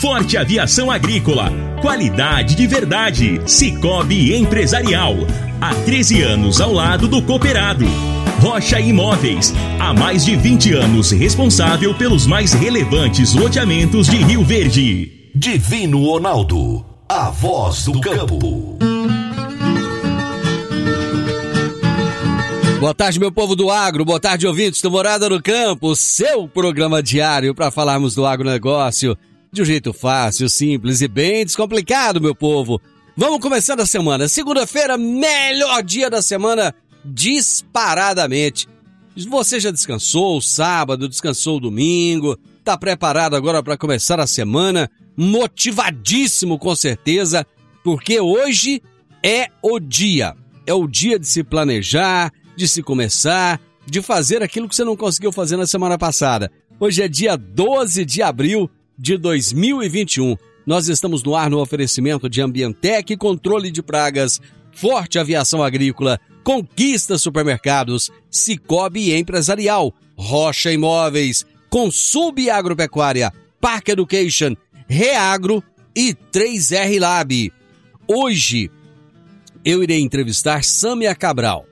Forte Aviação Agrícola. Qualidade de verdade. Cicobi Empresarial. Há 13 anos ao lado do cooperado. Rocha Imóveis. Há mais de 20 anos responsável pelos mais relevantes loteamentos de Rio Verde. Divino Ronaldo. A voz do campo. Boa tarde, meu povo do agro. Boa tarde, ouvintes do Morada no Campo. Seu programa diário para falarmos do agronegócio de um jeito fácil, simples e bem descomplicado, meu povo. Vamos começando a semana. Segunda-feira, melhor dia da semana, disparadamente. Você já descansou o sábado, descansou o domingo, tá preparado agora para começar a semana, motivadíssimo com certeza, porque hoje é o dia. É o dia de se planejar, de se começar, de fazer aquilo que você não conseguiu fazer na semana passada. Hoje é dia 12 de abril de 2021. Nós estamos no ar no oferecimento de Ambientec, controle de pragas, Forte Aviação Agrícola, Conquista Supermercados, Cicobi Empresarial, Rocha Imóveis, Consub Agropecuária, Park Education, Reagro e 3R Lab. Hoje eu irei entrevistar Sâmia Cabral.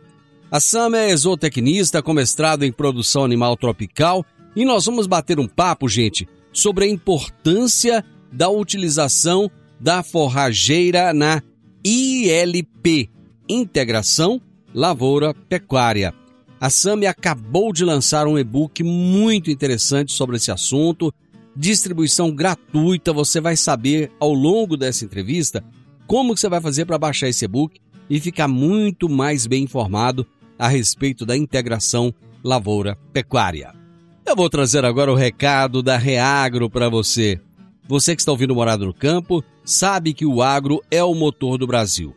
A Sâmia é zootecnista com mestrado em produção animal tropical e nós vamos bater um papo, gente, sobre a importância da utilização da forrageira na ILP, Integração Lavoura Pecuária. A SAMI acabou de lançar um e-book muito interessante sobre esse assunto, distribuição gratuita. Você vai saber ao longo dessa entrevista como que você vai fazer para baixar esse e-book e ficar muito mais bem informado a respeito da integração lavoura pecuária. Eu vou trazer agora o recado da Reagro para você. Você que está ouvindo Morado no Campo sabe que o agro é o motor do Brasil.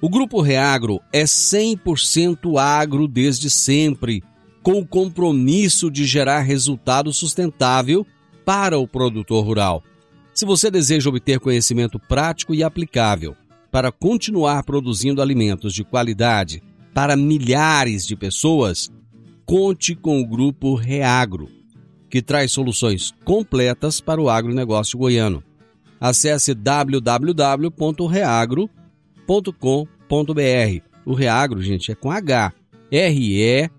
O Grupo Reagro é 100% agro desde sempre, com o compromisso de gerar resultado sustentável para o produtor rural. Se você deseja obter conhecimento prático e aplicável para continuar produzindo alimentos de qualidade para milhares de pessoas, conte com o Grupo Reagro, que traz soluções completas para o agronegócio goiano. Acesse www.reagro.com.br. O Reagro, gente, é com H. R-E-H-A-G-R-O.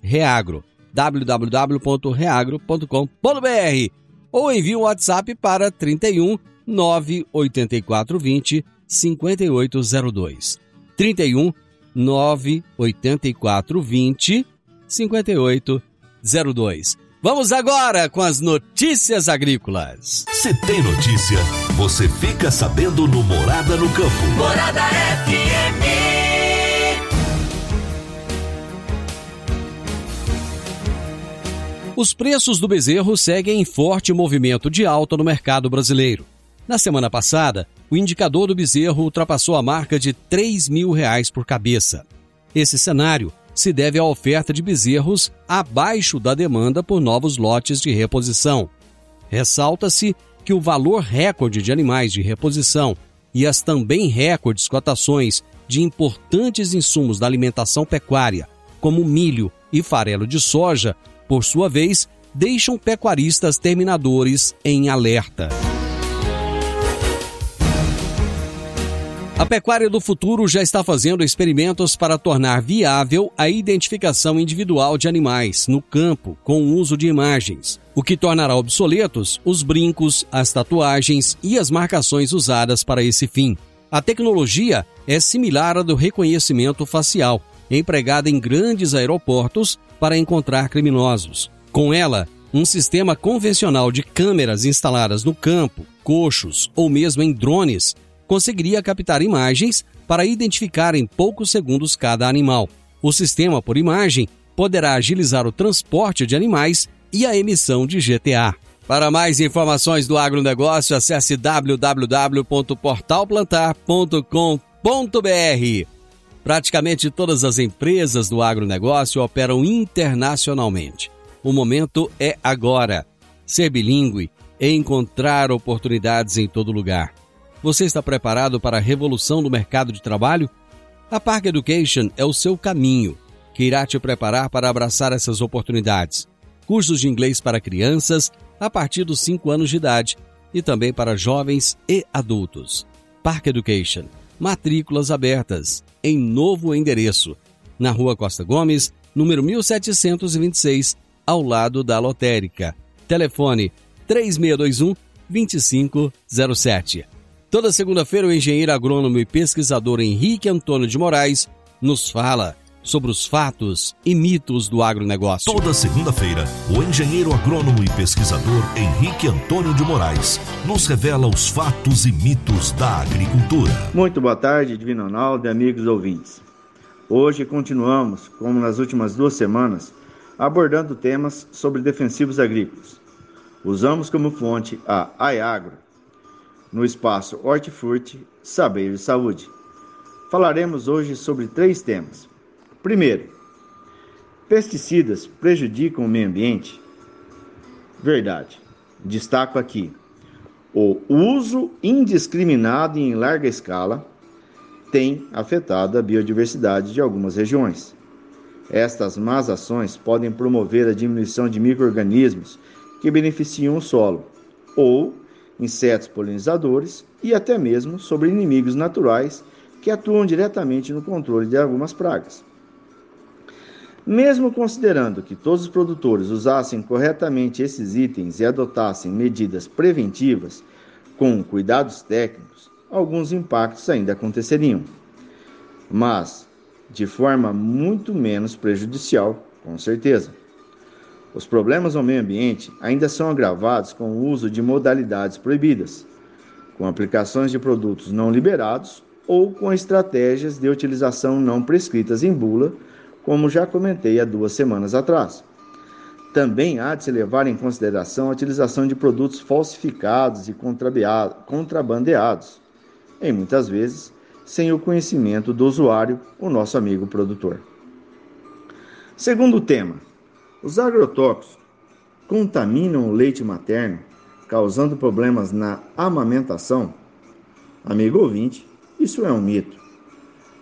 Reagro. www.reagro.com.br ou envie um WhatsApp para 31 98420 5802. 31 98420 5802. Vamos agora com as notícias agrícolas. Se tem notícia, você fica sabendo no Morada no Campo. Morada FM. Os preços do bezerro seguem em forte movimento de alta no mercado brasileiro. Na semana passada, o indicador do bezerro ultrapassou a marca de 3 mil reais por cabeça. Esse cenário se deve à oferta de bezerros abaixo da demanda por novos lotes de reposição. Ressalta-se que o valor recorde de animais de reposição e as também recordes cotações de importantes insumos da alimentação pecuária, como milho e farelo de soja, por sua vez, deixam pecuaristas terminadores em alerta. A pecuária do futuro já está fazendo experimentos para tornar viável a identificação individual de animais no campo com o uso de imagens, o que tornará obsoletos os brincos, as tatuagens e as marcações usadas para esse fim. A tecnologia é similar à do reconhecimento facial, empregada em grandes aeroportos para encontrar criminosos. Com ela, um sistema convencional de câmeras instaladas no campo, coxos ou mesmo em drones conseguiria captar imagens para identificar em poucos segundos cada animal. O sistema por imagem poderá agilizar o transporte de animais e a emissão de GTA. Para mais informações do agronegócio, acesse www.portalplantar.com.br. Praticamente todas as empresas do agronegócio operam internacionalmente. O momento é agora. Ser bilíngue é encontrar oportunidades em todo lugar. Você está preparado para a revolução do mercado de trabalho? A Park Education é o seu caminho, que irá te preparar para abraçar essas oportunidades. Cursos de inglês para crianças a partir dos 5 anos de idade e também para jovens e adultos. Park Education. Matrículas abertas em novo endereço, na Rua Costa Gomes, número 1726, ao lado da lotérica. Telefone 3621 2507. Toda segunda-feira, o engenheiro agrônomo e pesquisador Henrique Antônio de Moraes nos fala sobre os fatos e mitos do agronegócio. Toda segunda-feira, o engenheiro agrônomo e pesquisador Henrique Antônio de Moraes nos revela os fatos e mitos da agricultura. Muito boa tarde, Divino Ronaldo e amigos ouvintes. Hoje continuamos, como nas últimas duas semanas, abordando temas sobre defensivos agrícolas. Usamos como fonte a AIAGRO, no espaço Hortifruti Saber e Saúde. Falaremos hoje sobre três temas. Primeiro, pesticidas prejudicam o meio ambiente? Verdade. Destaco aqui: o uso indiscriminado e em larga escala tem afetado a biodiversidade de algumas regiões. Estas más ações podem promover a diminuição de microrganismos que beneficiam o solo, ou insetos polinizadores e até mesmo sobre inimigos naturais que atuam diretamente no controle de algumas pragas. Mesmo considerando que todos os produtores usassem corretamente esses itens e adotassem medidas preventivas com cuidados técnicos, alguns impactos ainda aconteceriam, mas de forma muito menos prejudicial, com certeza. Os problemas ao meio ambiente ainda são agravados com o uso de modalidades proibidas, com aplicações de produtos não liberados ou com estratégias de utilização não prescritas em bula como já comentei há duas semanas atrás. Também há de se levar em consideração a utilização de produtos falsificados e contrabandeados, em muitas vezes sem o conhecimento do usuário, o nosso amigo produtor. Segundo tema, os agrotóxicos contaminam o leite materno, causando problemas na amamentação? Amigo ouvinte, isso é um mito.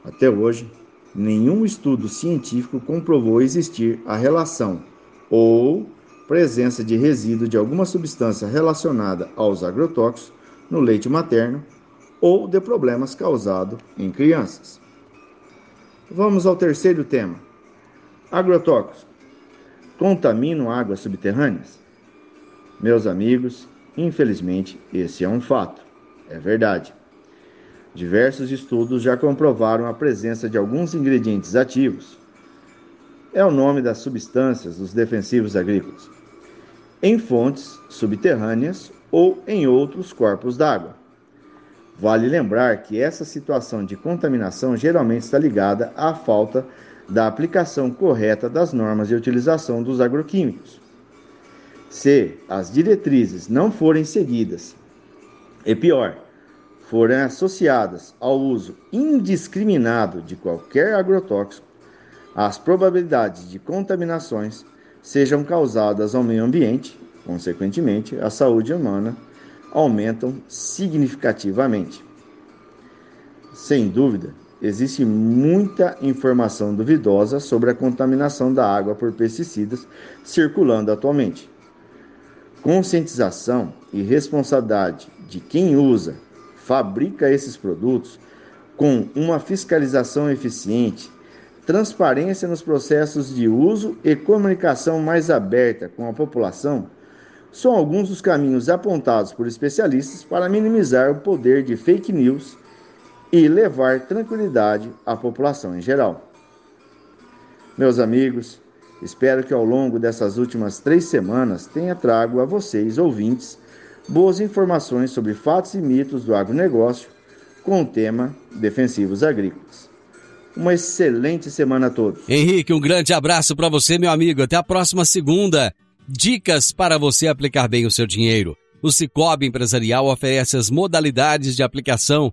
Até hoje, nenhum estudo científico comprovou existir a relação ou presença de resíduo de alguma substância relacionada aos agrotóxicos no leite materno ou de problemas causados em crianças. Vamos ao terceiro tema. Agrotóxicos contaminam águas subterrâneas? Meus amigos, infelizmente, esse é um fato. É verdade. Diversos estudos já comprovaram a presença de alguns ingredientes ativos. É o nome das substâncias dos defensivos agrícolas. Em fontes subterrâneas ou em outros corpos d'água. Vale lembrar que essa situação de contaminação geralmente está ligada à falta da aplicação correta das normas de utilização dos agroquímicos. Se as diretrizes não forem seguidas, e pior, forem associadas ao uso indiscriminado de qualquer agrotóxico, as probabilidades de contaminações sejam causadas ao meio ambiente, consequentemente, a saúde humana, aumentam significativamente. Sem dúvida, existe muita informação duvidosa sobre a contaminação da água por pesticidas circulando atualmente. Conscientização e responsabilidade de quem usa fabrica esses produtos com uma fiscalização eficiente, transparência nos processos de uso e comunicação mais aberta com a população, são alguns dos caminhos apontados por especialistas para minimizar o poder de fake news e levar tranquilidade à população em geral. Meus amigos, espero que ao longo dessas últimas três semanas tenha trago a vocês, ouvintes, boas informações sobre fatos e mitos do agronegócio com o tema Defensivos Agrícolas. Uma excelente semana a todos. Henrique, um grande abraço para você, meu amigo. Até a próxima segunda. Dicas para você aplicar bem o seu dinheiro. O Cicobi Empresarial oferece as modalidades de aplicação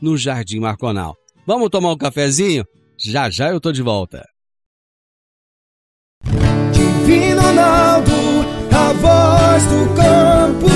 no Jardim Marconal. Vamos tomar um cafezinho? Já já eu tô de volta. Divino Ronaldo, a voz do campo.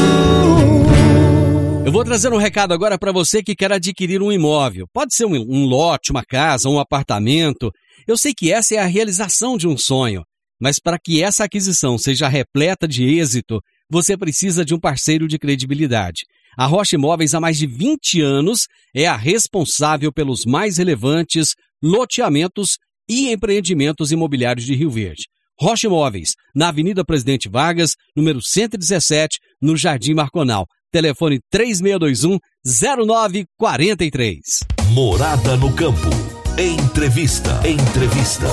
Eu vou trazer um recado agora para você que quer adquirir um imóvel. Pode ser um, um lote, uma casa, um apartamento. Eu sei que essa é a realização de um sonho, mas para que essa aquisição seja repleta de êxito, você precisa de um parceiro de credibilidade. A Rocha Imóveis, há mais de 20 anos, é a responsável pelos mais relevantes loteamentos e empreendimentos imobiliários de Rio Verde. Rocha Imóveis, na Avenida Presidente Vargas, número 117, no Jardim Marconal. Telefone 3621-0943. Morada no Campo. Entrevista. Entrevista.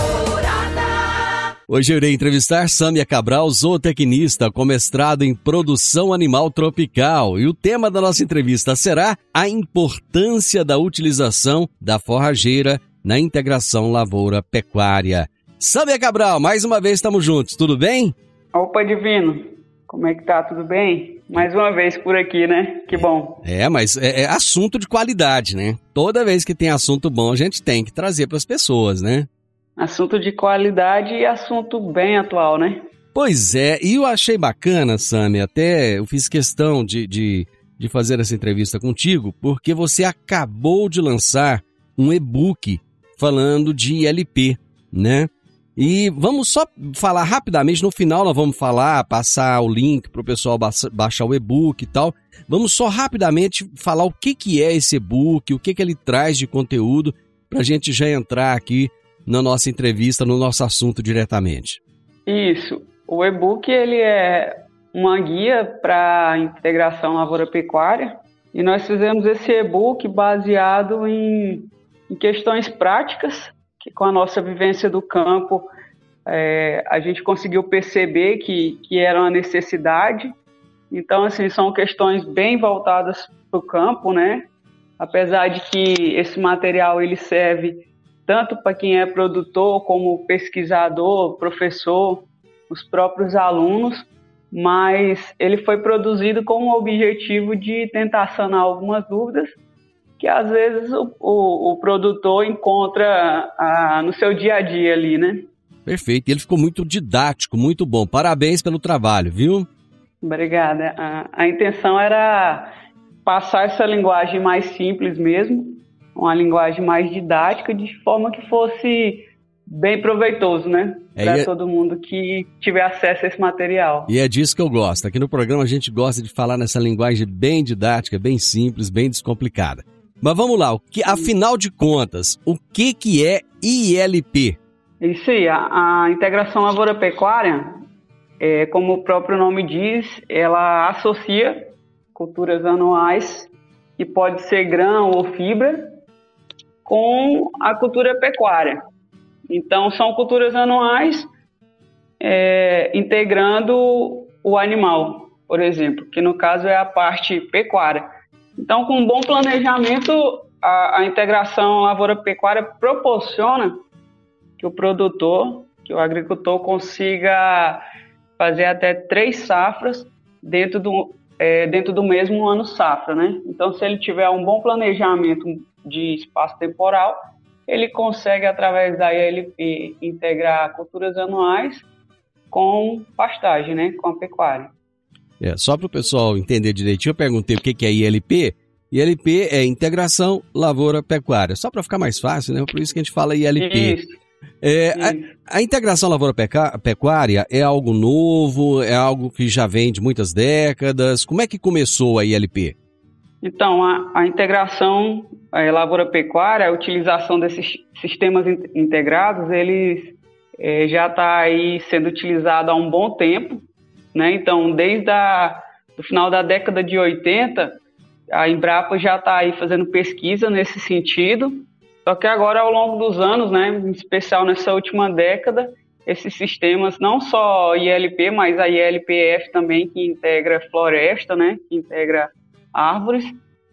Hoje eu irei entrevistar Sâmia Cabral, zootecnista com mestrado em produção animal tropical. E o tema da nossa entrevista será a importância da utilização da forrageira na integração lavoura-pecuária. Sâmia Cabral, mais uma vez estamos juntos, tudo bem? Opa, Divino, como é que tá? Tudo bem? Mais uma vez por aqui, né? Que bom. É, mas é, é assunto de qualidade, né? Toda vez que tem assunto bom, a gente tem que trazer para as pessoas, né? Assunto de qualidade e assunto bem atual, né? Pois é, e eu achei bacana, Sami, até eu fiz questão de, de, de fazer essa entrevista contigo, porque você acabou de lançar um e-book falando de ILP, né? E vamos só falar rapidamente, no final nós vamos falar, passar o link para o pessoal baixar o e-book e tal. Vamos só rapidamente falar o que, que é esse e-book, o que, que ele traz de conteúdo, para a gente já entrar aqui na nossa entrevista, no nosso assunto diretamente. Isso. O e-book ele é uma guia para integração lavoura-pecuária e nós fizemos esse e-book baseado em, em, questões práticas que com a nossa vivência do campo é, a gente conseguiu perceber que, que era uma necessidade. Então, assim, são questões bem voltadas para o campo, né? Apesar de que esse material ele serve tanto para quem é produtor como pesquisador, professor, os próprios alunos, mas ele foi produzido com o objetivo de tentar sanar algumas dúvidas que às vezes o, o, o produtor encontra ah, no seu dia a dia ali, né? Perfeito. Ele ficou muito didático, muito bom. Parabéns pelo trabalho, viu? Obrigada. A, a intenção era passar essa linguagem mais simples mesmo, uma linguagem mais didática, de forma que fosse bem proveitoso, né? É, para é... todo mundo que tiver acesso a esse material. E é disso que eu gosto. Aqui no programa a gente gosta de falar nessa linguagem bem didática, bem simples, bem descomplicada. Mas vamos lá, o que, afinal de contas, o que, que é ILP? Isso aí, a, a integração lavoura-pecuária, é, como o próprio nome diz, ela associa culturas anuais, que pode ser grão ou fibra, com a cultura pecuária. Então, são culturas anuais é, integrando o animal, por exemplo, que no caso é a parte pecuária. Então, com um bom planejamento, a, a integração lavoura-pecuária proporciona que o produtor, que o agricultor consiga fazer até três safras dentro do, é, dentro do mesmo ano safra, né? Então, se ele tiver um bom planejamento de espaço temporal, ele consegue, através da ILP, integrar culturas anuais com pastagem, né, com a pecuária. É, só para o pessoal entender direitinho, eu perguntei o que, que é ILP. ILP é Integração Lavoura Pecuária. Só para ficar mais fácil, né? Por isso que a gente fala ILP. Isso. É, a, a, integração lavoura-pecuária é algo novo, é algo que já vem de muitas décadas. Como é que começou a ILP? Então, a, a integração a lavoura-pecuária, a utilização desses sistemas in, integrados, eles é, já está aí sendo utilizado há um bom tempo, né? Então, desde o final da década de 80, A Embrapa já está aí fazendo pesquisa nesse sentido, só que agora, ao longo dos anos, né, em especial nessa última década, esses sistemas, não só ILP, mas a ILPF também, que integra floresta, né, que integra árvores,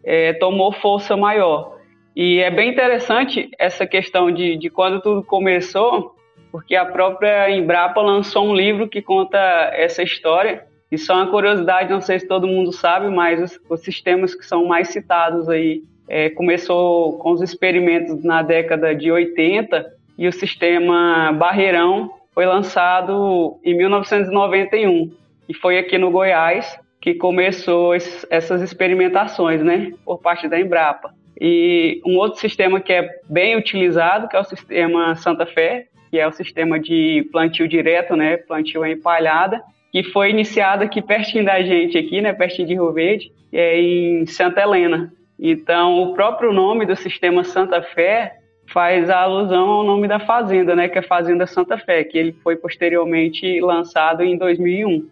é, tomou força maior. E é bem interessante essa questão de, de quando tudo começou, porque a própria Embrapa lançou um livro que conta essa história. E só uma curiosidade, não sei se todo mundo sabe, mas os, os sistemas que são mais citados aí é, começou com os experimentos na década de 80 e o sistema Barreirão foi lançado em 1991 e foi aqui no Goiás que começou essas experimentações, né, por parte da Embrapa. E um outro sistema que é bem utilizado, que é o sistema Santa Fé, que é o sistema de plantio direto, né, plantio em palhada, que foi iniciado aqui pertinho da gente, aqui, né, pertinho de Rio Verde, é em Santa Helena. Então, o próprio nome do sistema Santa Fé faz alusão ao nome da fazenda, né, que é a Fazenda Santa Fé, que ele foi posteriormente lançado em 2001.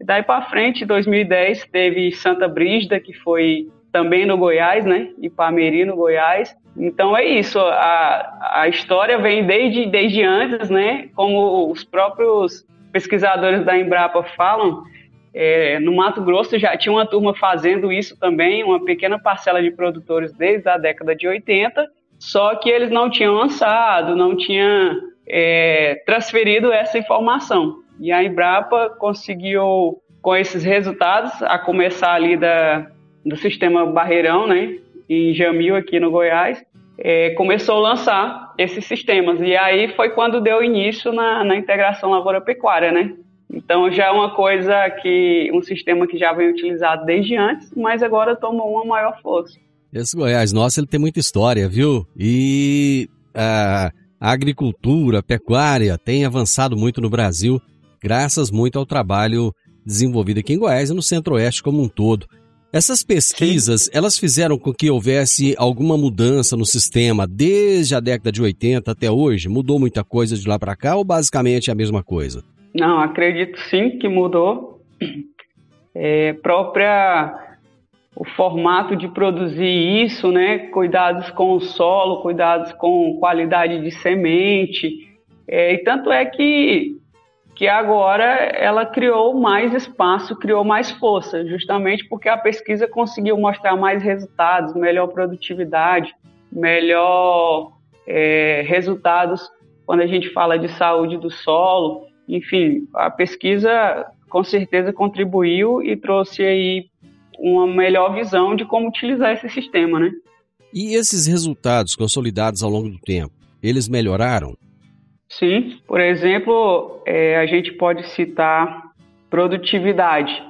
E daí para frente, em 2010, teve Santa Brígida, que foi também no Goiás, né, Ipameri, no Goiás. Então é isso, a, a história vem desde, desde antes, né, como os próprios pesquisadores da Embrapa falam, é, no Mato Grosso já tinha uma turma fazendo isso também, uma pequena parcela de produtores desde a década de 80, só que eles não tinham lançado, não tinham é, transferido essa informação. E a Embrapa conseguiu, com esses resultados, a começar ali da, do sistema Barreirão, né, em Jamil, aqui no Goiás, é, começou a lançar esses sistemas. E aí foi quando deu início na, na integração lavoura-pecuária, né? Então já é uma coisa que um sistema que já vem utilizado desde antes, mas agora tomou uma maior força. Esse Goiás nosso ele tem muita história, viu? E a, a agricultura, a pecuária tem avançado muito no Brasil, graças muito ao trabalho desenvolvido aqui em Goiás e no Centro-Oeste como um todo. Essas pesquisas, Sim. elas fizeram com que houvesse alguma mudança no sistema desde a década de 80 até hoje? Mudou muita coisa de lá para cá ou basicamente é a mesma coisa? Não, acredito sim que mudou. É, própria o formato de produzir isso, né? Cuidados com o solo, cuidados com qualidade de semente. É, e tanto é que, que agora ela criou mais espaço, criou mais força, justamente porque a pesquisa conseguiu mostrar mais resultados, melhor produtividade, melhor é, resultados quando a gente fala de saúde do solo. Enfim, a pesquisa com certeza contribuiu e trouxe aí uma melhor visão de como utilizar esse sistema, né? E esses resultados consolidados ao longo do tempo, eles melhoraram? Sim, por exemplo, é, a gente pode citar produtividade.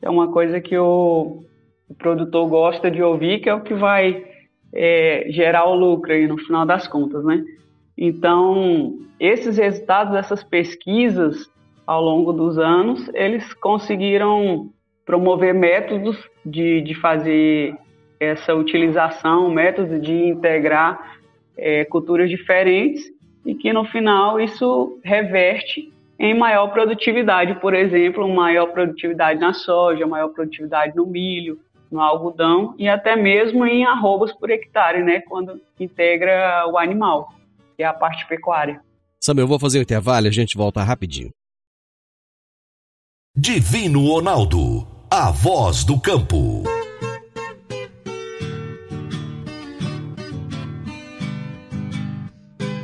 É uma coisa que o, o produtor gosta de ouvir, que é o que vai é, gerar o lucro aí no final das contas, né? Então, esses resultados dessas pesquisas ao longo dos anos, eles conseguiram promover métodos de, de fazer essa utilização, métodos de integrar é, culturas diferentes e que no final isso reverte em maior produtividade, por exemplo, maior produtividade na soja, maior produtividade no milho, no algodão e até mesmo em arrobas por hectare, né, quando integra o animal que é a parte pecuária. Samuel, eu vou fazer o intervalo e a gente volta rapidinho. Divino Ronaldo, a voz do campo.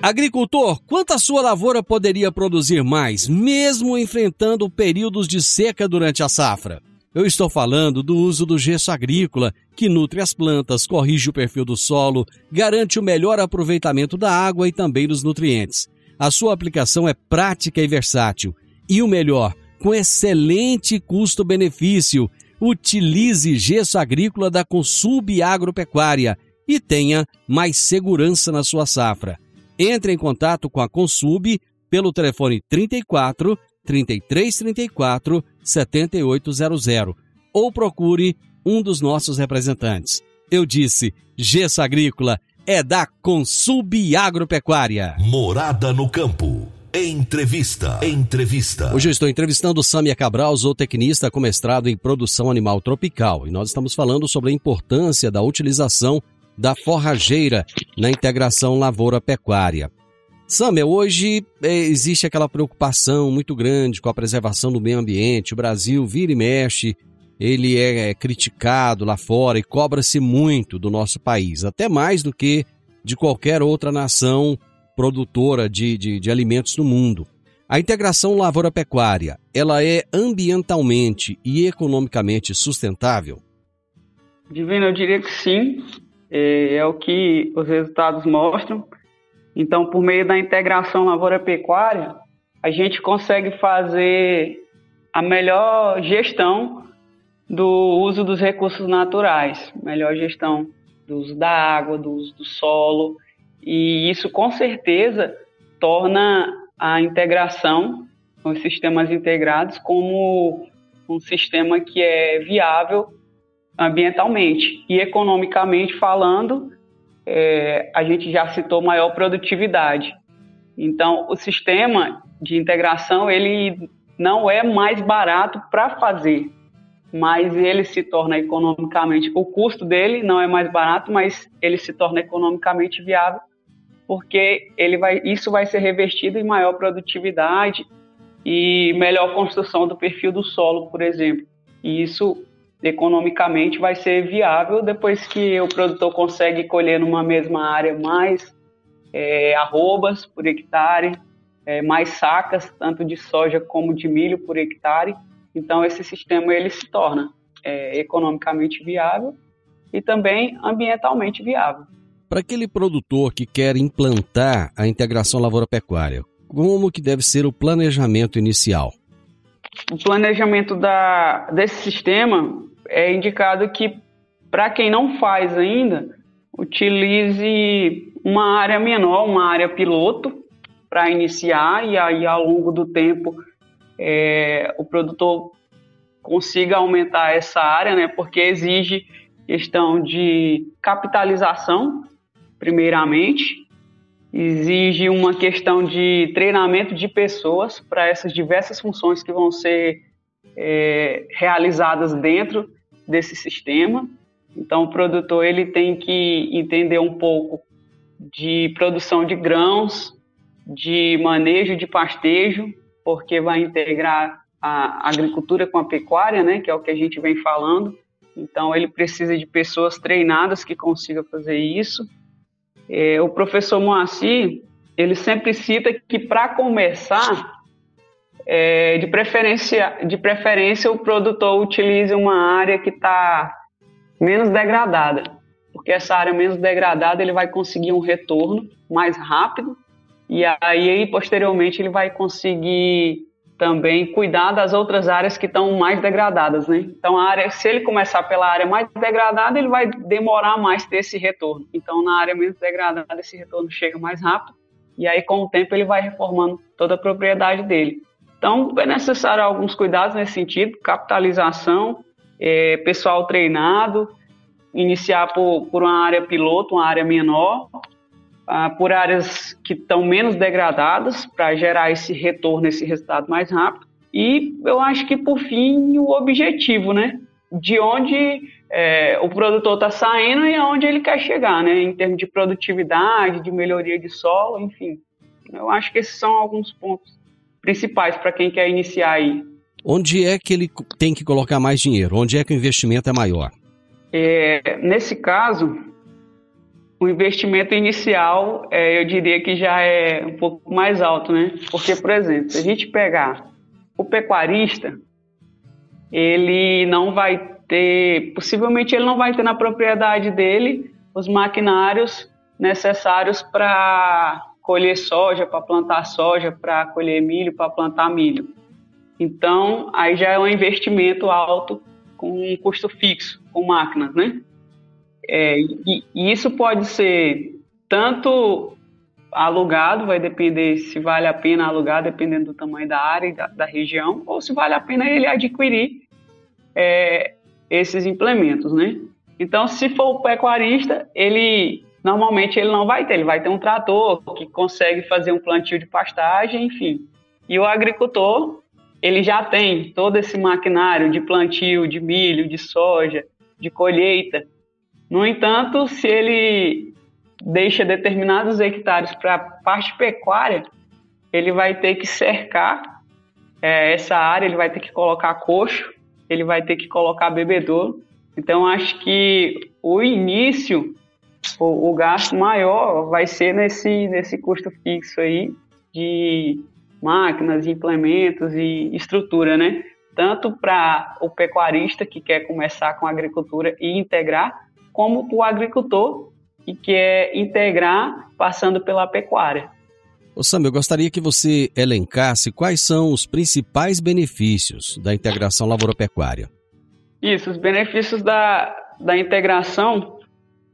Agricultor, quanto a sua lavoura poderia produzir mais, mesmo enfrentando períodos de seca durante a safra? Eu estou falando do uso do gesso agrícola, que nutre as plantas, corrige o perfil do solo, garante o melhor aproveitamento da água e também dos nutrientes. A sua aplicação é prática e versátil. E o melhor, com excelente custo-benefício. Utilize gesso agrícola da Consub Agropecuária e tenha mais segurança na sua safra. Entre em contato com a Consub pelo telefone 34 3334 7800 ou procure um dos nossos representantes. Eu disse, Gesso Agrícola é da Consub Agropecuária. Morada no campo. Entrevista. Entrevista. Hoje eu estou entrevistando Samia Cabral, zootecnista com mestrado em produção animal tropical. E nós estamos falando sobre a importância da utilização da forrageira na integração lavoura-pecuária. Samia, hoje é, existe aquela preocupação muito grande com a preservação do meio ambiente. O Brasil vira e mexe, ele é, é criticado lá fora e cobra-se muito do nosso país, até mais do que de qualquer outra nação produtora de, de, de alimentos no mundo. A integração lavoura-pecuária, ela é ambientalmente e economicamente sustentável? Divino, eu diria que sim. É, é o que os resultados mostram. Então, por meio da integração lavoura-pecuária, a gente consegue fazer a melhor gestão do uso dos recursos naturais, melhor gestão do uso da água, do uso do solo e isso com certeza torna a integração, os sistemas integrados, como um sistema que é viável ambientalmente e economicamente falando, é, a gente já citou maior produtividade. Então, o sistema de integração ele não é mais barato para fazer, mas ele se torna economicamente, o custo dele não é mais barato, mas ele se torna economicamente viável porque ele vai, isso vai ser revertido em maior produtividade e melhor construção do perfil do solo, por exemplo. E isso economicamente vai ser viável depois que o produtor consegue colher numa mesma área mais é, arrobas por hectare, é, mais sacas, tanto de soja como de milho por hectare. Então esse sistema ele se torna é, economicamente viável e também ambientalmente viável. Para aquele produtor que quer implantar a integração lavoura-pecuária, como que deve ser o planejamento inicial? O planejamento da, desse sistema é indicado que, para quem não faz ainda, utilize uma área menor, uma área piloto, para iniciar e aí ao longo do tempo é, o produtor consiga aumentar essa área, né? Porque exige questão de capitalização primeiramente, exige uma questão de treinamento de pessoas para essas diversas funções que vão ser é, realizadas dentro desse sistema. Então, o produtor ele tem que entender um pouco de produção de grãos, de manejo de pastejo, porque vai integrar a agricultura com a pecuária, né, que é o que a gente vem falando. Então, ele precisa de pessoas treinadas que consigam fazer isso é, o professor Moacir, ele sempre cita que para começar, é, de, preferência, de preferência o produtor utilize uma área que está menos degradada, porque essa área menos degradada ele vai conseguir um retorno mais rápido e aí posteriormente ele vai conseguir também cuidar das outras áreas que estão mais degradadas, né? Então, a área, se ele começar pela área mais degradada, ele vai demorar mais ter esse retorno. Então, na área menos degradada, esse retorno chega mais rápido e aí, com o tempo, ele vai reformando toda a propriedade dele. Então, é necessário alguns cuidados nesse sentido, capitalização, é, pessoal treinado, iniciar por, por uma área piloto, uma área menor, ah, por áreas que estão menos degradadas para gerar esse retorno, esse resultado mais rápido. E eu acho que, por fim, o objetivo, né? De onde é, o produtor está saindo e aonde ele quer chegar, né? Em termos de produtividade, de melhoria de solo, enfim. Eu acho que esses são alguns pontos principais para quem quer iniciar aí. Onde é que ele tem que colocar mais dinheiro? Onde é que o investimento é maior? É, nesse caso, o investimento inicial, é, eu diria que já é um pouco mais alto, né? Porque, por exemplo, se a gente pegar o pecuarista, ele não vai ter, possivelmente ele não vai ter na propriedade dele os maquinários necessários para colher soja, para plantar soja, para colher milho, para plantar milho. Então, aí já é um investimento alto com um custo fixo, com máquinas, né? É, e, e isso pode ser tanto alugado, vai depender se vale a pena alugar, dependendo do tamanho da área e da, da região, ou se vale a pena ele adquirir é, esses implementos, né? Então, se for o pecuarista, ele normalmente ele não vai ter, ele vai ter um trator que consegue fazer um plantio de pastagem, enfim. E o agricultor, ele já tem todo esse maquinário de plantio de milho, de soja, de colheita. No entanto, se ele deixa determinados hectares para parte pecuária, ele vai ter que cercar é, essa área, ele vai ter que colocar coxo, ele vai ter que colocar bebedouro. Então, acho que o início, o, o gasto maior vai ser nesse, nesse custo fixo aí de máquinas, implementos e estrutura, né? Tanto para o pecuarista que quer começar com a agricultura e integrar, como para o agricultor que quer integrar passando pela pecuária. Ô Sam, eu gostaria que você elencasse quais são os principais benefícios da integração lavoura-pecuária. Isso, os benefícios da, da integração,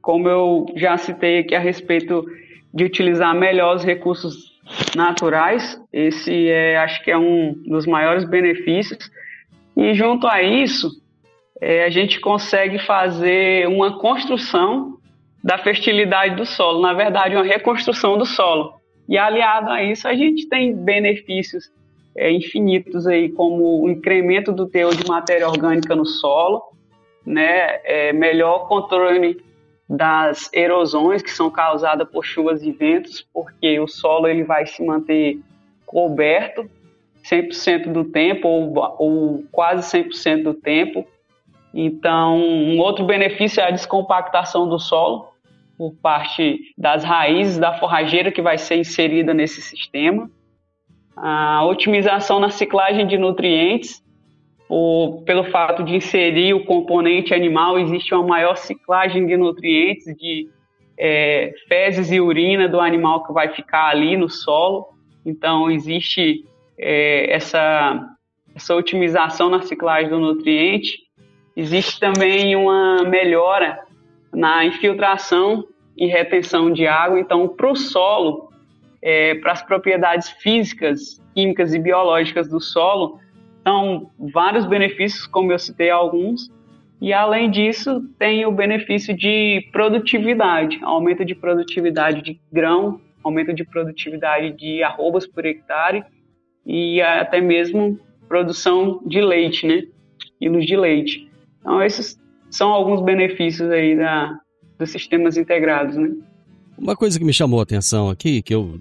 como eu já citei aqui a respeito de utilizar melhor os recursos naturais, esse é, acho que é um dos maiores benefícios. E junto a isso, é, a gente consegue fazer uma construção da fertilidade do solo, na verdade, uma reconstrução do solo. E aliado a isso, a gente tem benefícios é, infinitos aí, como o incremento do teor de matéria orgânica no solo, né, é, melhor controle das erosões que são causadas por chuvas e ventos, porque o solo ele vai se manter coberto 100% do tempo ou, ou quase 100% do tempo. Então, um outro benefício é a descompactação do solo, por parte das raízes da forrageira que vai ser inserida nesse sistema. A otimização na ciclagem de nutrientes, por, pelo fato de inserir o componente animal, existe uma maior ciclagem de nutrientes, de é, fezes e urina do animal que vai ficar ali no solo. Então, existe é, essa, essa otimização na ciclagem do nutriente. Existe também uma melhora na infiltração e retenção de água. Então, para o solo, é, para as propriedades físicas, químicas e biológicas do solo, são vários benefícios, como eu citei alguns. E além disso, tem o benefício de produtividade, aumento de produtividade de grão, aumento de produtividade de arrobas por hectare e até mesmo produção de leite, né? Quilos de leite. Então, esses são alguns benefícios aí da, dos sistemas integrados, né? Uma coisa que me chamou a atenção aqui, que eu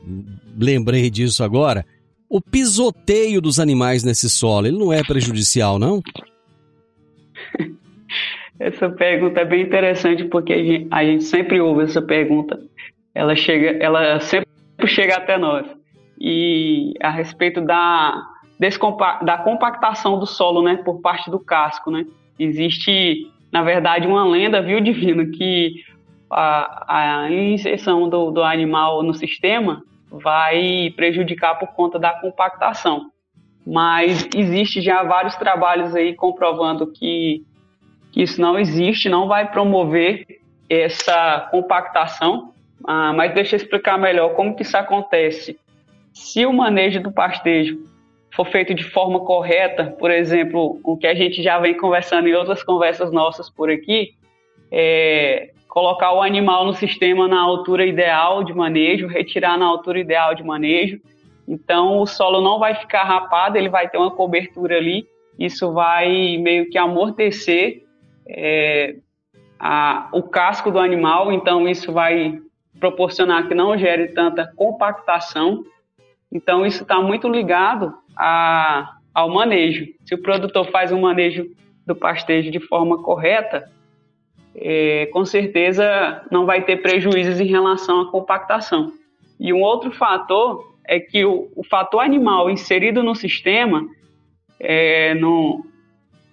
lembrei disso agora, o pisoteio dos animais nesse solo, ele não é prejudicial, não? essa pergunta é bem interessante porque a gente, a gente, sempre ouve essa pergunta. Ela chega, ela sempre chega até nós. E a respeito da, da compactação do solo, né, por parte do casco, né? Existe na verdade, uma lenda, viu, divino, que a, a inserção do, do animal no sistema vai prejudicar por conta da compactação. Mas existe já vários trabalhos aí comprovando que, que isso não existe, não vai promover essa compactação. Ah, mas deixa eu explicar melhor como que isso acontece. Se o manejo do pastejo for feito de forma correta, por exemplo, o que a gente já vem conversando em outras conversas nossas por aqui, é colocar o animal no sistema na altura ideal de manejo, retirar na altura ideal de manejo. Então o solo não vai ficar rapado, ele vai ter uma cobertura ali. Isso vai meio que amortecer é, a, o casco do animal, então isso vai proporcionar que não gere tanta compactação. Então isso está muito ligado a, ao manejo. Se o produtor faz um manejo do pastejo de forma correta, é, com certeza não vai ter prejuízos em relação à compactação. E um outro fator é que o, o fator animal inserido no sistema, é, no,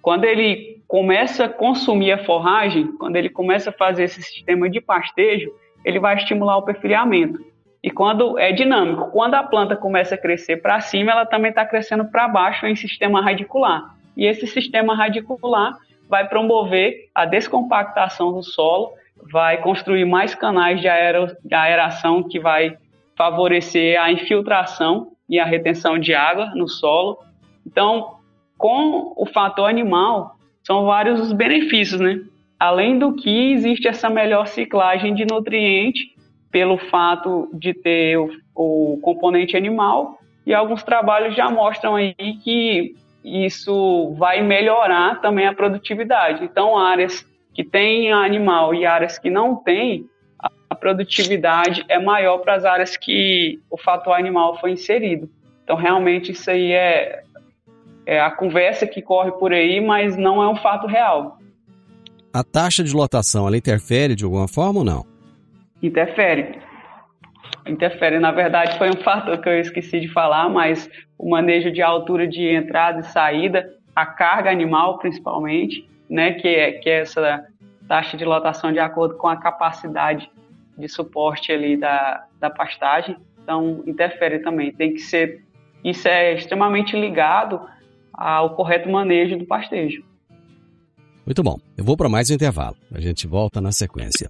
quando ele começa a consumir a forragem, quando ele começa a fazer esse sistema de pastejo, ele vai estimular o perfilhamento. E quando é dinâmico, quando a planta começa a crescer para cima, ela também está crescendo para baixo em sistema radicular. E esse sistema radicular vai promover a descompactação do solo, vai construir mais canais de, aeração que vai favorecer a infiltração e a retenção de água no solo. Então, com o fator animal, são vários os benefícios, né? além do que existe essa melhor ciclagem de nutriente pelo fato de ter o, o componente animal e alguns trabalhos já mostram aí que isso vai melhorar também a produtividade. Então, áreas que têm animal e áreas que não têm, a produtividade é maior para as áreas que o fator animal foi inserido. Então, realmente, isso aí é, é a conversa que corre por aí, mas não é um fato real. A taxa de lotação, ela interfere de alguma forma ou não? Interfere. Interfere. Na verdade, foi um fator que eu esqueci de falar, mas o manejo de altura de entrada e saída, a carga animal, principalmente, né, que é, que é essa taxa de lotação de acordo com a capacidade de suporte ali da, da pastagem. Então, interfere também. Tem que ser. Isso é extremamente ligado ao correto manejo do pastejo. Muito bom. Eu vou para mais um intervalo. A gente volta na sequência.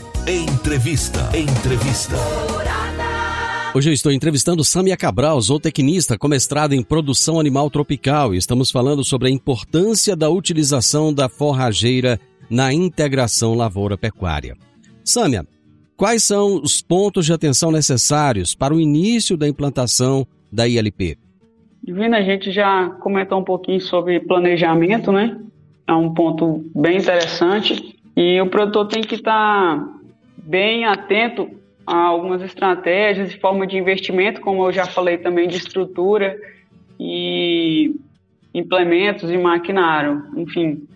Entrevista. Entrevista. Hoje eu estou entrevistando Samia Cabral, zootecnista com mestrado em produção animal tropical, e estamos falando sobre a importância da utilização da forrageira na integração lavoura-pecuária. Samia, quais são os pontos de atenção necessários para o início da implantação da ILP? Divina, a gente já comentou um pouquinho sobre planejamento, né? É um ponto bem interessante e o produtor tem que estar tá bem atento a algumas estratégias e forma de investimento, como eu já falei também de estrutura e implementos e maquinário, enfim.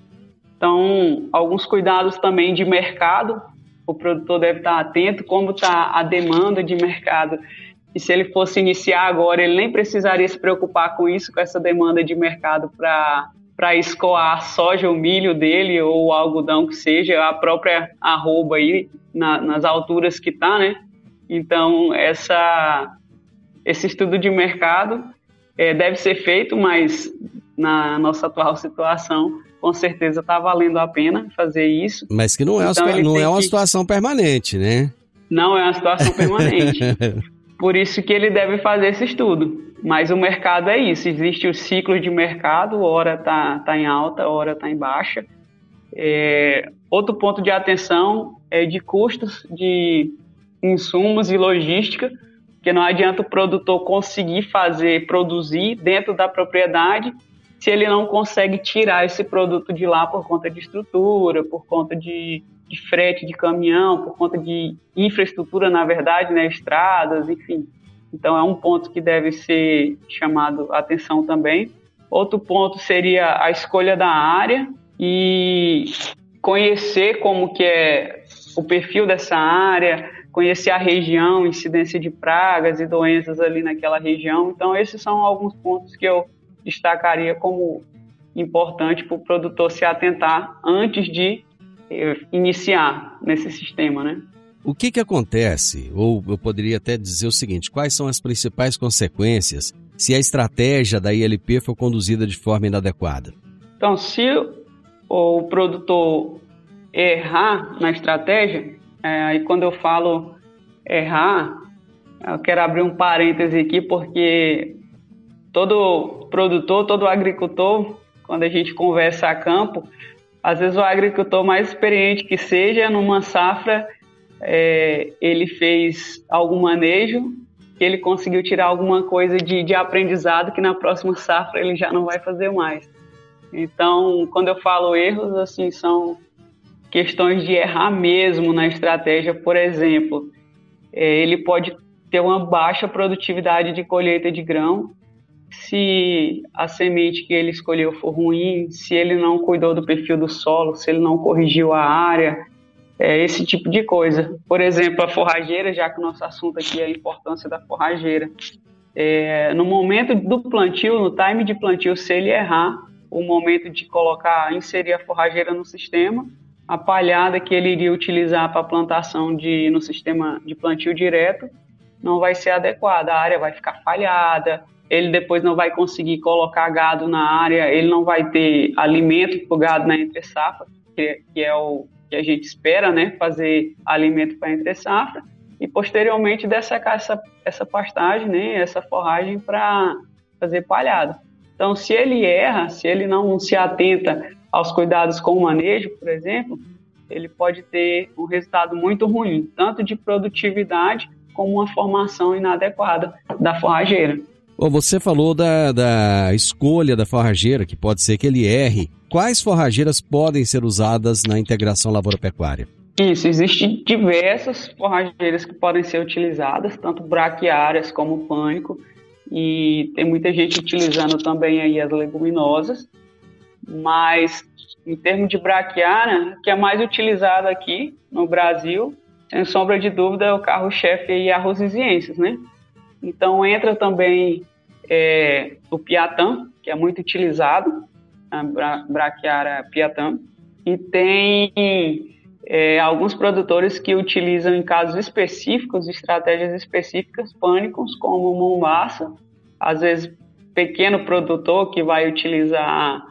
Então, alguns cuidados também de mercado, o produtor deve estar atento como está a demanda de mercado. E se ele fosse iniciar agora, ele nem precisaria se preocupar com isso, com essa demanda de mercado para para escoar a soja, o milho dele ou o algodão que seja, a própria arroba aí na, nas alturas que está, né? Então essa esse estudo de mercado é, deve ser feito, mas na nossa atual situação com certeza está valendo a pena fazer isso. Mas que não é, então, uma, não é uma que... situação permanente, né? Não é uma situação permanente. Por isso que ele deve fazer esse estudo. Mas o mercado é isso, existe o ciclo de mercado, hora está tá em alta, hora está em baixa. É, outro ponto de atenção é de custos de insumos e logística, porque não adianta o produtor conseguir fazer, produzir dentro da propriedade se ele não consegue tirar esse produto de lá por conta de estrutura, por conta de, de frete de caminhão, por conta de infraestrutura, na verdade, né, estradas, enfim. Então é um ponto que deve ser chamado atenção também. Outro ponto seria a escolha da área e conhecer como que é o perfil dessa área, conhecer a região, incidência de pragas e doenças ali naquela região. Então esses são alguns pontos que eu destacaria como importante para o produtor se atentar antes de eh, iniciar nesse sistema, né? O que, que acontece, ou eu poderia até dizer o seguinte: quais são as principais consequências se a estratégia da ILP for conduzida de forma inadequada? Então, se o produtor errar na estratégia, é, e quando eu falo errar, eu quero abrir um parêntese aqui, porque todo produtor, todo agricultor, quando a gente conversa a campo, às vezes o agricultor mais experiente que seja, numa safra, é, ele fez algum manejo, que ele conseguiu tirar alguma coisa de, de aprendizado que na próxima safra ele já não vai fazer mais. Então, quando eu falo erros, assim, são questões de errar mesmo na estratégia. Por exemplo, é, ele pode ter uma baixa produtividade de colheita de grão se a semente que ele escolheu for ruim, se ele não cuidou do perfil do solo, se ele não corrigiu a área, é, esse tipo de coisa. Por exemplo, a forrageira, já que o nosso assunto aqui é a importância da forrageira. É, no momento do plantio, no time de plantio, se ele errar, o momento de colocar, inserir a forrageira no sistema, a palhada que ele iria utilizar para plantação de, no sistema de plantio direto não vai ser adequada, a área vai ficar falhada, ele depois não vai conseguir colocar gado na área, ele não vai ter alimento para o gado na entre safra, que, que é o que a gente espera, né, fazer alimento para entre safra, e posteriormente dessecar essa, essa pastagem, né, essa forragem para fazer palhada. Então, se ele erra, se ele não se atenta aos cuidados com o manejo, por exemplo, ele pode ter um resultado muito ruim, tanto de produtividade como uma formação inadequada da forrageira. Bom, você falou da, da escolha da forrageira, que pode ser que ele erre. Quais forrageiras podem ser usadas na integração lavoura-pecuária? Isso, existem diversas forrageiras que podem ser utilizadas, tanto braquiárias como pânico, e tem muita gente utilizando também aí as leguminosas, mas em termos de braquiária, que é mais utilizado aqui no Brasil, sem sombra de dúvida, é o carro-chefe e arrozisienses, né? Então entra também é, o piatã, que é muito utilizado, a braquiária piatã, e tem é, alguns produtores que utilizam em casos específicos, estratégias específicas, pânicos, como Mombasa, às vezes pequeno produtor que vai utilizar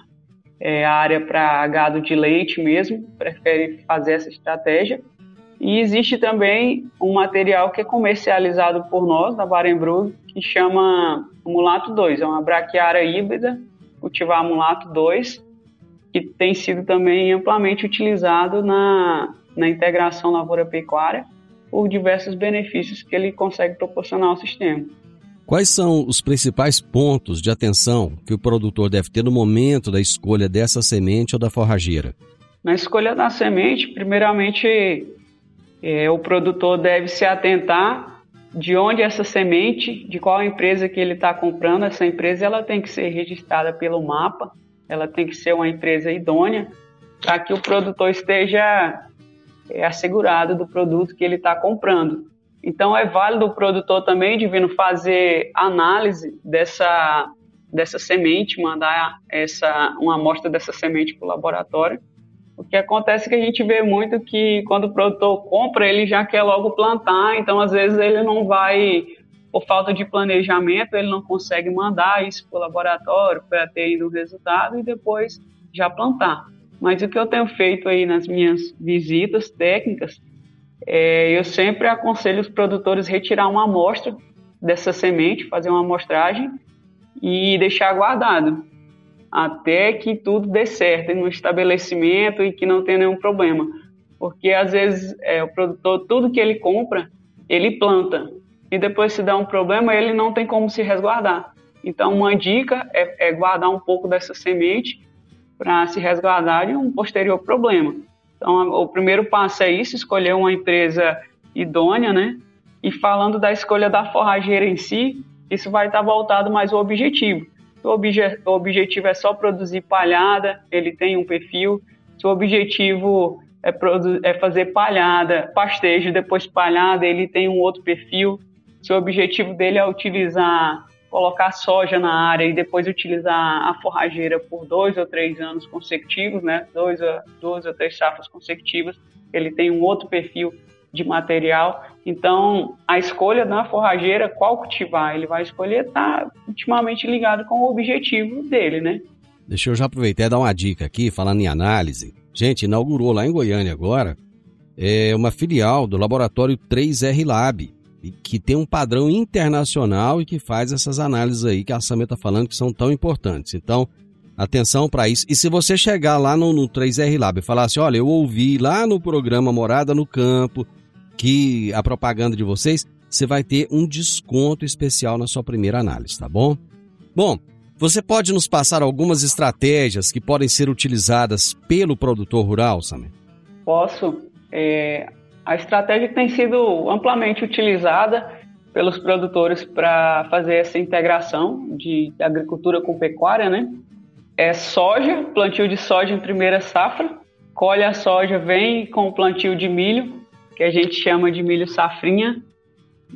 é, a área para gado de leite mesmo, prefere fazer essa estratégia. E existe também um material que é comercializado por nós, da Barenbrug, que chama Mulato 2. É uma braquiária híbrida, cultivar Mulato 2, que tem sido também amplamente utilizado na, na integração lavoura-pecuária por diversos benefícios que ele consegue proporcionar ao sistema. Quais são os principais pontos de atenção que o produtor deve ter no momento da escolha dessa semente ou da forrageira? Na escolha da semente, primeiramente é, o produtor deve se atentar de onde essa semente, de qual empresa que ele está comprando. Essa empresa ela tem que ser registrada pelo mapa, ela tem que ser uma empresa idônea para que o produtor esteja é, assegurado do produto que ele está comprando. Então é válido o produtor também de vindo fazer análise dessa dessa semente, mandar essa uma amostra dessa semente para o laboratório o que acontece é que a gente vê muito que quando o produtor compra, ele já quer logo plantar, então às vezes ele não vai, por falta de planejamento, ele não consegue mandar isso para o laboratório para ter ido o resultado e depois já plantar. Mas o que eu tenho feito aí nas minhas visitas técnicas, é, eu sempre aconselho os produtores retirar uma amostra dessa semente, fazer uma amostragem e deixar guardado até que tudo dê certo no estabelecimento e que não tenha nenhum problema. Porque às vezes é, o produtor, tudo que ele compra, ele planta. E depois se dá um problema, ele não tem como se resguardar. Então, uma dica é, é guardar um pouco dessa semente para se resguardar de um posterior problema. Então, o primeiro passo é isso, escolher uma empresa idônea, né? E falando da escolha da forrageira em si, isso vai estar voltado mais ao objetivo. O, obje o objetivo é só produzir palhada, ele tem um perfil. Se o objetivo é, é fazer palhada, pastejo, depois palhada, ele tem um outro perfil. Se o objetivo dele é utilizar, colocar soja na área e depois utilizar a forrageira por dois ou três anos consecutivos, né? Dois, duas ou três safras consecutivas, ele tem um outro perfil de material. Então, a escolha da forrageira, qual cultivar, ele vai escolher, está intimamente ligado com o objetivo dele, né? Deixa eu já aproveitar e dar uma dica aqui, falando em análise. Gente, inaugurou lá em Goiânia agora é uma filial do laboratório 3R Lab, que tem um padrão internacional e que faz essas análises aí que a Samia está falando que são tão importantes. Então, atenção para isso. E se você chegar lá no, no 3R Lab e falar assim, olha, eu ouvi lá no programa Morada no Campo, que a propaganda de vocês, você vai ter um desconto especial na sua primeira análise, tá bom? Bom, você pode nos passar algumas estratégias que podem ser utilizadas pelo produtor rural, Samir? Posso. É, a estratégia que tem sido amplamente utilizada pelos produtores para fazer essa integração de agricultura com pecuária, né? É soja, plantio de soja em primeira safra, colhe a soja, vem com o plantio de milho, que a gente chama de milho safrinha,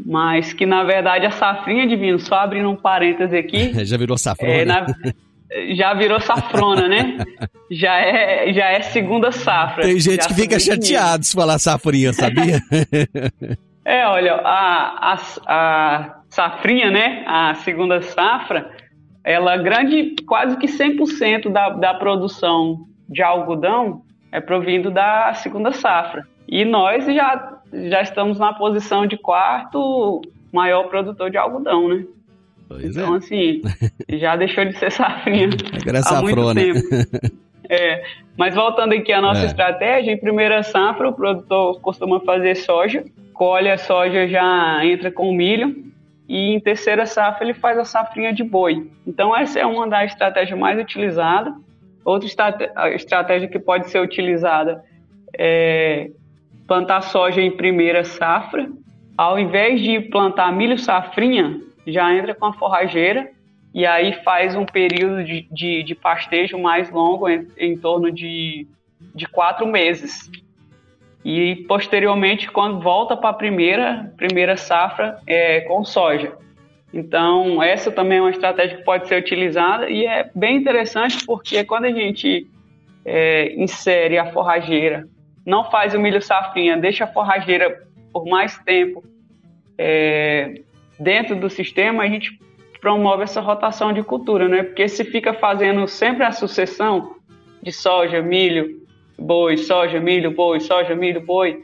mas que na verdade a safrinha de vinho, só abrindo um parêntese aqui. já virou safrona. É, na, já virou safrona, né? já é, já é segunda safra. Tem gente que fica chateado se falar safrinha, sabia? É, olha, a, a, a safrinha, né, a segunda safra, ela grande, quase que 100% da, da produção de algodão é provindo da segunda safra. E nós já, já estamos na posição de quarto maior produtor de algodão, né? Pois então, é. assim, já deixou de ser safrinha Agora é tempo. É, mas voltando aqui à nossa é. estratégia, em primeira safra o produtor costuma fazer soja, colhe a soja, já entra com milho, e em terceira safra ele faz a safrinha de boi. Então essa é uma das estratégias mais utilizadas. Outra estratégia que pode ser utilizada é plantar soja em primeira safra. Ao invés de plantar milho safrinha, já entra com a forrageira e aí faz um período de, de, de pastejo mais longo, em, em torno de, de quatro meses e posteriormente quando volta para a primeira primeira safra é, com soja. Então essa também é uma estratégia que pode ser utilizada e é bem interessante porque quando a gente é, insere a forrageira, não faz o milho safrinha, deixa a forrageira por mais tempo é, dentro do sistema, a gente promove essa rotação de cultura, né? Porque se fica fazendo sempre a sucessão de soja, milho, boi, soja, milho, boi, soja, milho, boi,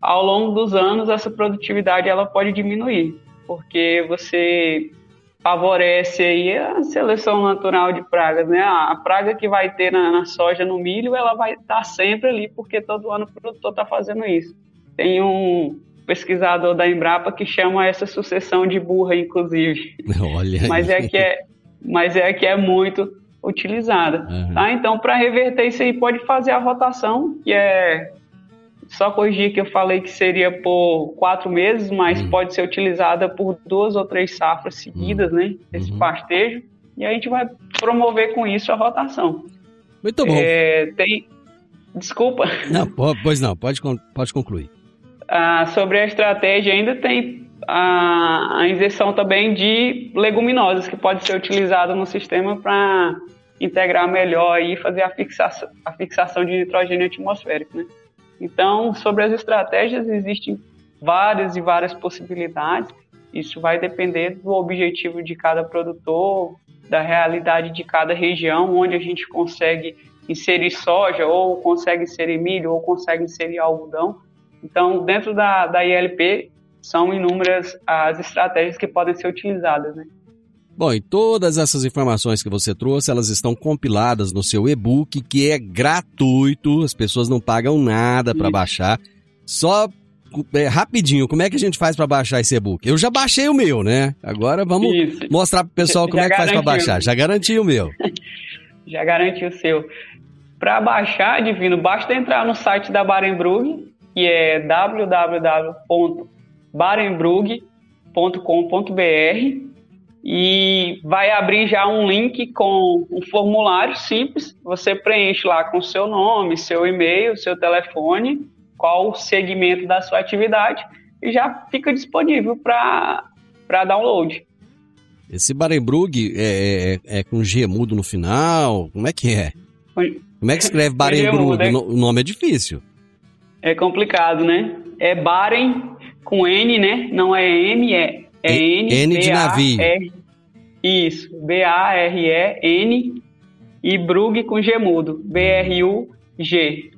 ao longo dos anos essa produtividade ela pode diminuir, porque você favorece aí a seleção natural de pragas, né? A praga que vai ter na, na soja, no milho, ela vai estar sempre ali, porque todo ano o produtor está fazendo isso. Tem um pesquisador da Embrapa que chama essa sucessão de burra, inclusive. Olha. Mas é que é, mas é que é muito utilizada. Uhum. Tá? Então, para reverter isso aí, pode fazer a rotação, que é só corrigir que eu falei que seria por quatro meses, mas uhum. pode ser utilizada por duas ou três safras seguidas, uhum. né? Esse uhum. pastejo. E a gente vai promover com isso a rotação. Muito bom. É, tem. Desculpa. Não, pois não, pode, pode concluir. Ah, sobre a estratégia, ainda tem a, a injeção também de leguminosas, que pode ser utilizada no sistema para integrar melhor e fazer a fixação, a fixação de nitrogênio atmosférico. Né? Então, sobre as estratégias, existem várias e várias possibilidades. Isso vai depender do objetivo de cada produtor, da realidade de cada região, onde a gente consegue inserir soja, ou consegue inserir milho, ou consegue inserir algodão. Então, dentro da, da ILP, são inúmeras as estratégias que podem ser utilizadas, né? Bom, e todas essas informações que você trouxe, elas estão compiladas no seu e-book, que é gratuito, as pessoas não pagam nada para baixar. Só é, rapidinho, como é que a gente faz para baixar esse e-book? Eu já baixei o meu, né? Agora vamos Isso. mostrar pro pessoal como já é que faz para baixar. Já garanti o meu. já garanti o seu. Para baixar, Divino, basta entrar no site da Barenbrug, que é www barenbrug.com.br e vai abrir já um link com um formulário simples. Você preenche lá com seu nome, seu e-mail, seu telefone, qual o segmento da sua atividade e já fica disponível para download. Esse Barenbrug é, é, é, com G mudo no final? Como é que é? Como é que escreve Barenbrug? É... O nome é difícil. É complicado, né? É Baren com N, né? Não é M, é, é N. N de navio. Isso, B-A-R-E-N e Brug com G mudo, B-R-U-G.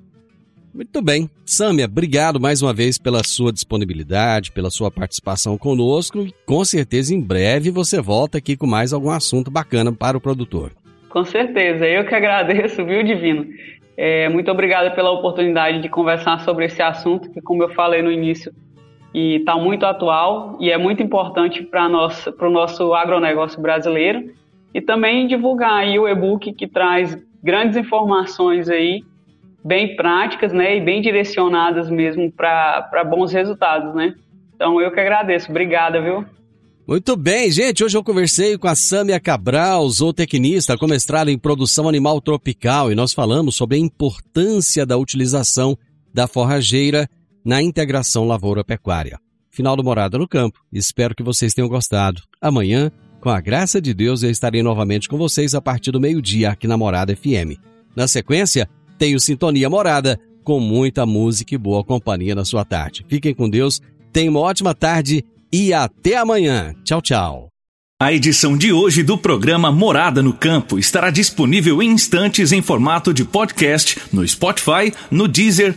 Muito bem. Sâmia, obrigado mais uma vez pela sua disponibilidade, pela sua participação conosco. Com certeza, em breve você volta aqui com mais algum assunto bacana para o produtor. Com certeza, eu que agradeço, viu, Divino? É, muito obrigada pela oportunidade de conversar sobre esse assunto, que, como eu falei no início, e está muito atual e é muito importante para o nosso agronegócio brasileiro e também divulgar aí o e-book que traz grandes informações aí bem práticas, né, e bem direcionadas mesmo para bons resultados, né. Então eu que agradeço. Obrigada, viu? Muito bem, gente. Hoje eu conversei com a Sâmia Cabral, zootecnista com mestrado em produção animal tropical, e nós falamos sobre a importância da utilização da forrageira na integração lavoura-pecuária. Final do Morada no Campo. Espero que vocês tenham gostado. Amanhã, com a graça de Deus, eu estarei novamente com vocês a partir do meio-dia aqui na Morada FM. Na sequência, tenho Sintonia Morada, com muita música e boa companhia na sua tarde. Fiquem com Deus, tenham uma ótima tarde e até amanhã. Tchau, tchau. A edição de hoje do programa Morada no Campo estará disponível em instantes em formato de podcast no Spotify, no Deezer,